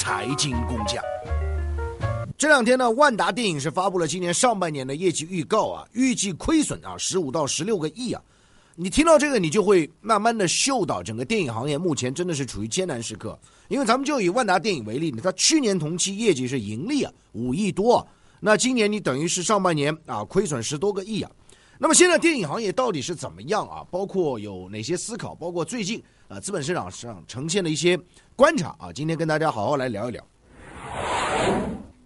财经工匠。这两天呢，万达电影是发布了今年上半年的业绩预告啊，预计亏损啊十五到十六个亿啊。你听到这个，你就会慢慢的嗅到整个电影行业目前真的是处于艰难时刻。因为咱们就以万达电影为例，它去年同期业绩是盈利啊五亿多，那今年你等于是上半年啊亏损十多个亿啊。那么现在电影行业到底是怎么样啊？包括有哪些思考？包括最近啊资本市场上呈现的一些观察啊，今天跟大家好好来聊一聊。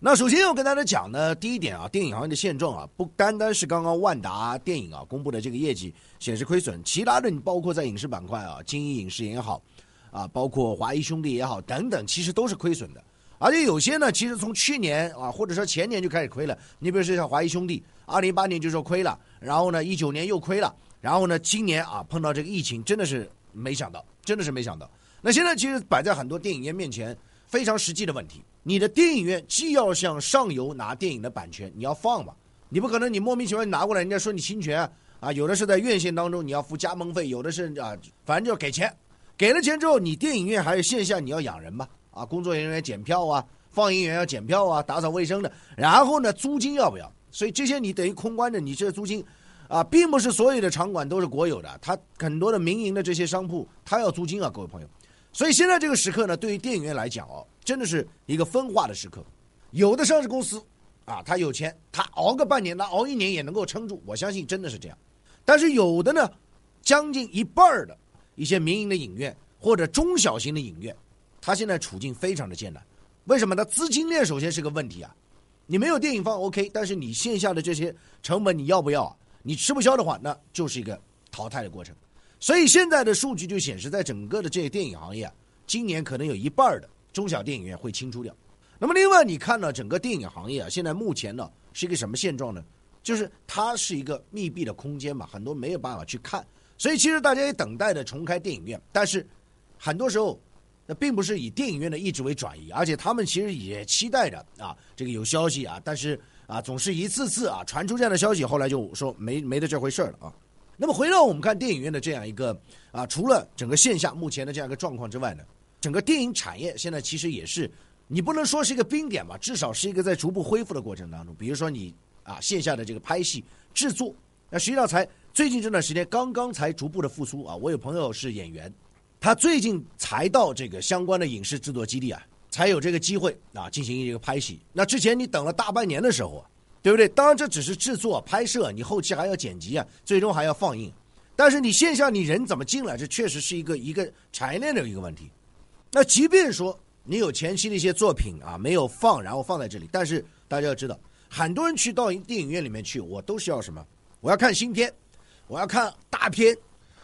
那首先要跟大家讲呢，第一点啊，电影行业的现状啊，不单单是刚刚万达电影啊公布的这个业绩显示亏损，其他的你包括在影视板块啊，金鹰影视也好，啊，包括华谊兄弟也好等等，其实都是亏损的。而且有些呢，其实从去年啊，或者说前年就开始亏了。你比如说像华谊兄弟，二零一八年就说亏了，然后呢，一九年又亏了，然后呢，今年啊碰到这个疫情，真的是没想到，真的是没想到。那现在其实摆在很多电影院面前非常实际的问题。你的电影院既要向上游拿电影的版权，你要放嘛？你不可能你莫名其妙拿过来，人家说你侵权啊！有的是在院线当中你要付加盟费，有的是啊，反正就要给钱。给了钱之后，你电影院还有线下你要养人嘛？啊，工作人员检票啊，放映员要检票啊，打扫卫生的。然后呢，租金要不要？所以这些你等于空关着，你这租金啊，并不是所有的场馆都是国有的，它很多的民营的这些商铺，它要租金啊，各位朋友。所以现在这个时刻呢，对于电影院来讲哦。真的是一个分化的时刻，有的上市公司，啊，他有钱，他熬个半年，他熬一年也能够撑住，我相信真的是这样。但是有的呢，将近一半的一些民营的影院或者中小型的影院，他现在处境非常的艰难。为什么？呢？资金链首先是个问题啊。你没有电影放 OK，但是你线下的这些成本你要不要啊？你吃不消的话，那就是一个淘汰的过程。所以现在的数据就显示，在整个的这些电影行业啊，今年可能有一半的。中小电影院会清出掉，那么另外你看到整个电影行业啊，现在目前呢是一个什么现状呢？就是它是一个密闭的空间嘛，很多没有办法去看，所以其实大家也等待着重开电影院，但是很多时候那并不是以电影院的意志为转移，而且他们其实也期待着啊，这个有消息啊，但是啊总是一次次啊传出这样的消息，后来就说没没的这回事了啊。那么回到我们看电影院的这样一个啊，除了整个线下目前的这样一个状况之外呢？整个电影产业现在其实也是，你不能说是一个冰点吧，至少是一个在逐步恢复的过程当中。比如说你啊线下的这个拍戏制作，那实际上才最近这段时间刚刚才逐步的复苏啊。我有朋友是演员，他最近才到这个相关的影视制作基地啊，才有这个机会啊进行一个拍戏。那之前你等了大半年的时候啊，对不对？当然这只是制作拍摄，你后期还要剪辑啊，最终还要放映。但是你线下你人怎么进来？这确实是一个一个产业链的一个问题。那即便说你有前期的一些作品啊没有放，然后放在这里，但是大家要知道，很多人去到电影院里面去，我都是要什么？我要看新片，我要看大片，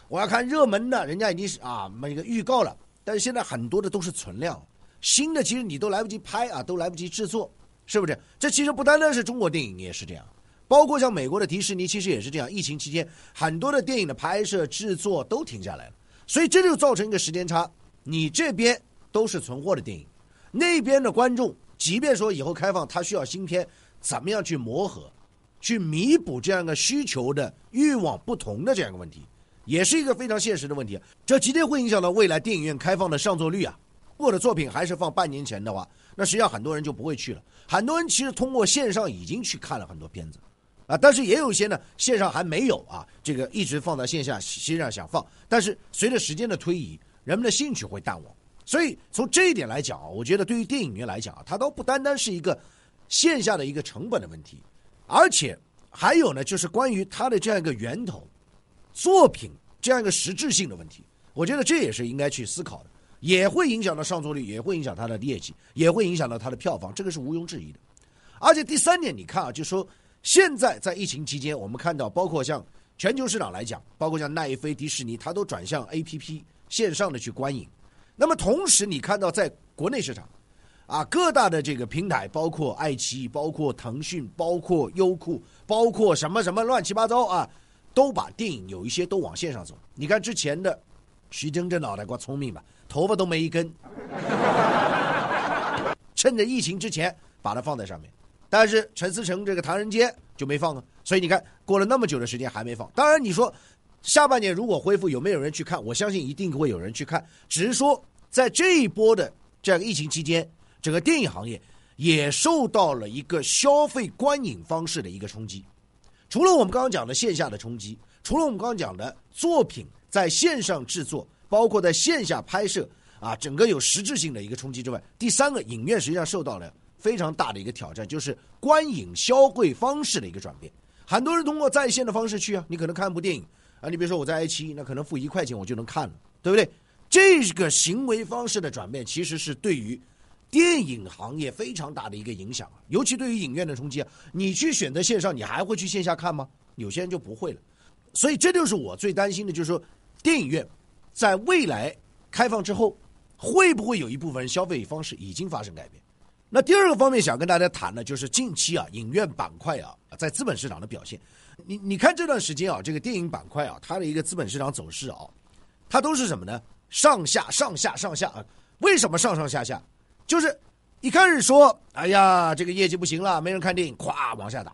我要看热门的，人家已经是啊那个预告了。但是现在很多的都是存量，新的其实你都来不及拍啊，都来不及制作，是不是？这其实不单单是中国电影也是这样，包括像美国的迪士尼其实也是这样。疫情期间，很多的电影的拍摄制作都停下来了，所以这就造成一个时间差。你这边都是存货的电影，那边的观众，即便说以后开放，他需要新片，怎么样去磨合，去弥补这样一个需求的欲望不同的这样一个问题，也是一个非常现实的问题。这直接会影响到未来电影院开放的上座率啊。我的作品还是放半年前的话，那实际上很多人就不会去了。很多人其实通过线上已经去看了很多片子，啊，但是也有一些呢，线上还没有啊，这个一直放在线下，实际上想放，但是随着时间的推移。人们的兴趣会淡忘，所以从这一点来讲啊，我觉得对于电影院来讲啊，它都不单单是一个线下的一个成本的问题，而且还有呢，就是关于它的这样一个源头作品这样一个实质性的问题。我觉得这也是应该去思考的，也会影响到上座率，也会影响它的业绩，也会影响到它的票房，这个是毋庸置疑的。而且第三点，你看啊，就说现在在疫情期间，我们看到包括像全球市场来讲，包括像奈飞、迪士尼，它都转向 A P P。线上的去观影，那么同时你看到在国内市场，啊各大的这个平台，包括爱奇艺、包括腾讯、包括优酷、包括什么什么乱七八糟啊，都把电影有一些都往线上走。你看之前的徐峥这脑袋瓜聪明吧，头发都没一根，趁着疫情之前把它放在上面，但是陈思诚这个唐人街就没放啊，所以你看过了那么久的时间还没放。当然你说。下半年如果恢复，有没有人去看？我相信一定会有人去看。只是说，在这一波的这样疫情期间，整个电影行业也受到了一个消费观影方式的一个冲击。除了我们刚刚讲的线下的冲击，除了我们刚刚讲的作品在线上制作，包括在线下拍摄啊，整个有实质性的一个冲击之外，第三个，影院实际上受到了非常大的一个挑战，就是观影消费方式的一个转变。很多人通过在线的方式去啊，你可能看部电影啊，你比如说我在爱奇艺，那可能付一块钱我就能看了，对不对？这个行为方式的转变，其实是对于电影行业非常大的一个影响啊，尤其对于影院的冲击啊。你去选择线上，你还会去线下看吗？有些人就不会了。所以这就是我最担心的，就是说电影院在未来开放之后，会不会有一部分消费方式已经发生改变？那第二个方面想跟大家谈的，就是近期啊，影院板块啊，在资本市场的表现。你你看这段时间啊，这个电影板块啊，它的一个资本市场走势啊，它都是什么呢？上下上下上下啊！为什么上上下下？就是一开始说，哎呀，这个业绩不行了，没人看电影，咵往下打。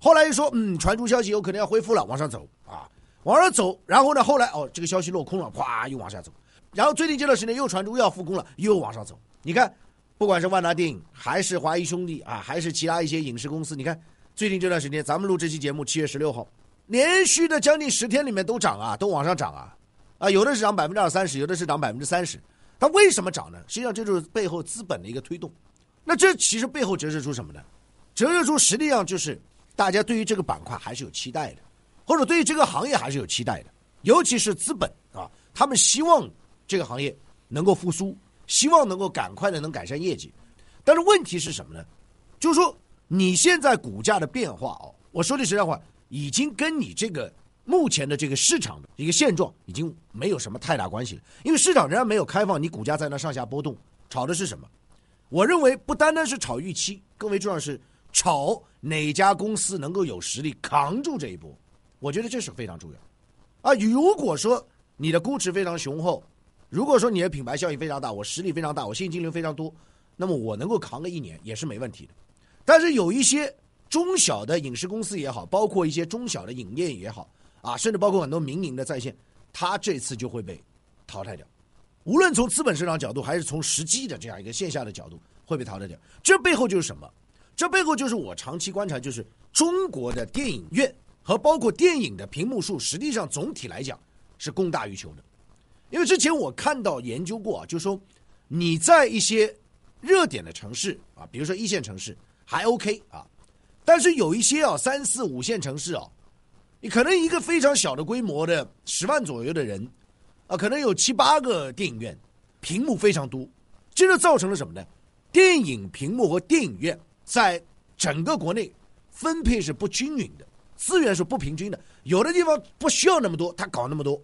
后来又说，嗯，传出消息有可能要恢复了，往上走啊，往上走。然后呢，后来哦，这个消息落空了，咵又往下走。然后最近这段时间又传出又要复工了，又往上走。你看，不管是万达电影，还是华谊兄弟啊，还是其他一些影视公司，你看最近这段时间，咱们录这期节目七月十六号，连续的将近十天里面都涨啊，都往上涨啊。啊，有的是涨百分之二三十，有的是涨百分之三十，它为什么涨呢？实际上这就是背后资本的一个推动。那这其实背后折射出什么呢？折射出实际上就是大家对于这个板块还是有期待的，或者对于这个行业还是有期待的。尤其是资本啊，他们希望这个行业能够复苏，希望能够赶快的能改善业绩。但是问题是什么呢？就是说你现在股价的变化哦，我说句实在话，已经跟你这个。目前的这个市场的一个现状已经没有什么太大关系了，因为市场仍然没有开放，你股价在那上下波动，炒的是什么？我认为不单单是炒预期，更为重要是炒哪家公司能够有实力扛住这一波。我觉得这是非常重要。啊，如果说你的估值非常雄厚，如果说你的品牌效应非常大，我实力非常大，我现金流非常多，那么我能够扛个一年也是没问题的。但是有一些中小的影视公司也好，包括一些中小的影业也好。啊，甚至包括很多民营的在线，它这次就会被淘汰掉。无论从资本市场角度，还是从实际的这样一个线下的角度，会被淘汰掉。这背后就是什么？这背后就是我长期观察，就是中国的电影院和包括电影的屏幕数，实际上总体来讲是供大于求的。因为之前我看到研究过啊，就说你在一些热点的城市啊，比如说一线城市还 OK 啊，但是有一些啊三四五线城市啊。你可能一个非常小的规模的十万左右的人，啊，可能有七八个电影院，屏幕非常多，这就造成了什么呢？电影屏幕和电影院在整个国内分配是不均匀的，资源是不平均的。有的地方不需要那么多，他搞那么多；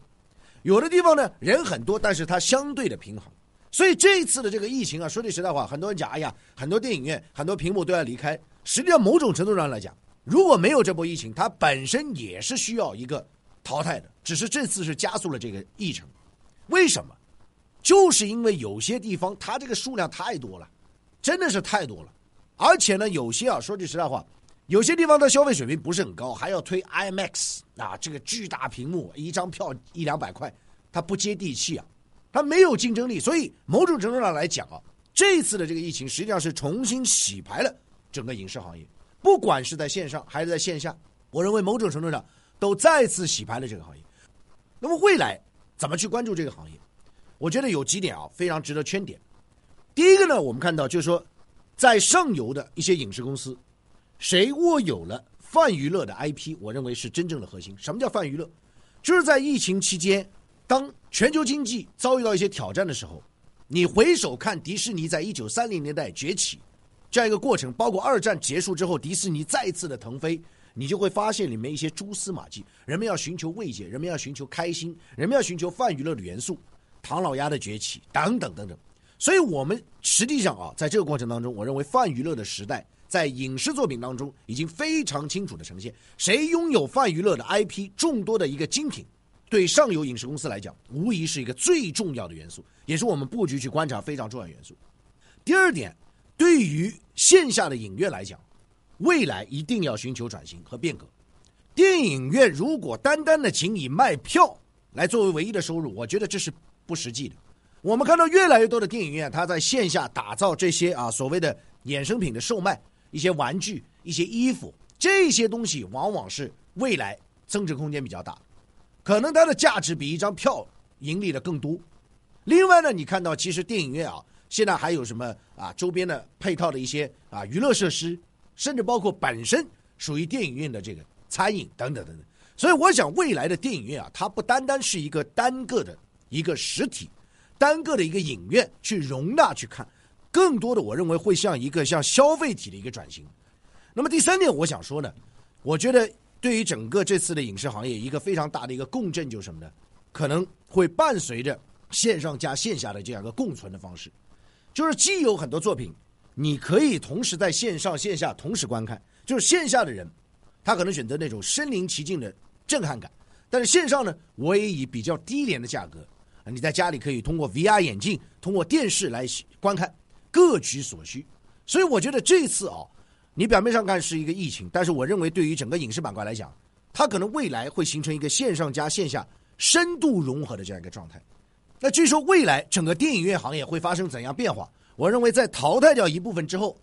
有的地方呢人很多，但是它相对的平衡。所以这一次的这个疫情啊，说句实在话，很多人讲，哎呀，很多电影院、很多屏幕都要离开。实际上，某种程度上来讲。如果没有这波疫情，它本身也是需要一个淘汰的，只是这次是加速了这个议程。为什么？就是因为有些地方它这个数量太多了，真的是太多了。而且呢，有些啊，说句实在话，有些地方的消费水平不是很高，还要推 IMAX 啊，这个巨大屏幕，一张票一两百块，它不接地气啊，它没有竞争力。所以某种程度上来讲啊，这次的这个疫情实际上是重新洗牌了整个影视行业。不管是在线上还是在线下，我认为某种程度上都再次洗牌了这个行业。那么未来怎么去关注这个行业？我觉得有几点啊，非常值得圈点。第一个呢，我们看到就是说，在上游的一些影视公司，谁握有了泛娱乐的 IP，我认为是真正的核心。什么叫泛娱乐？就是在疫情期间，当全球经济遭遇到一些挑战的时候，你回首看迪士尼在一九三零年代崛起。这样一个过程，包括二战结束之后，迪士尼再次的腾飞，你就会发现里面一些蛛丝马迹。人们要寻求慰藉，人们要寻求开心，人们要寻求泛娱乐的元素，唐老鸭的崛起等等等等。所以，我们实际上啊，在这个过程当中，我认为泛娱乐的时代在影视作品当中已经非常清楚的呈现。谁拥有泛娱乐的 IP 众多的一个精品，对上游影视公司来讲，无疑是一个最重要的元素，也是我们布局去观察非常重要元素。第二点。对于线下的影院来讲，未来一定要寻求转型和变革。电影院如果单单的仅以卖票来作为唯一的收入，我觉得这是不实际的。我们看到越来越多的电影院，它在线下打造这些啊所谓的衍生品的售卖，一些玩具、一些衣服，这些东西往往是未来增值空间比较大，可能它的价值比一张票盈利的更多。另外呢，你看到其实电影院啊，现在还有什么啊周边的配套的一些啊娱乐设施，甚至包括本身属于电影院的这个餐饮等等等等。所以我想，未来的电影院啊，它不单单是一个单个的一个实体，单个的一个影院去容纳去看，更多的我认为会像一个像消费体的一个转型。那么第三点，我想说呢，我觉得对于整个这次的影视行业，一个非常大的一个共振就是什么呢？可能会伴随着。线上加线下的这样一个共存的方式，就是既有很多作品，你可以同时在线上线下同时观看。就是线下的人，他可能选择那种身临其境的震撼感，但是线上呢，我也以比较低廉的价格，你在家里可以通过 VR 眼镜、通过电视来观看，各取所需。所以我觉得这次啊，你表面上看是一个疫情，但是我认为对于整个影视板块来讲，它可能未来会形成一个线上加线下深度融合的这样一个状态。那据说未来整个电影院行业会发生怎样变化？我认为在淘汰掉一部分之后，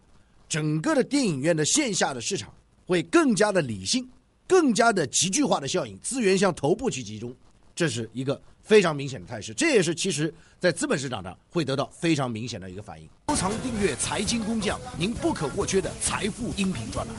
整个的电影院的线下的市场会更加的理性，更加的集聚化的效应，资源向头部去集中，这是一个非常明显的态势。这也是其实在资本市场上会得到非常明显的一个反应。收藏订阅财经工匠，您不可或缺的财富音频专栏。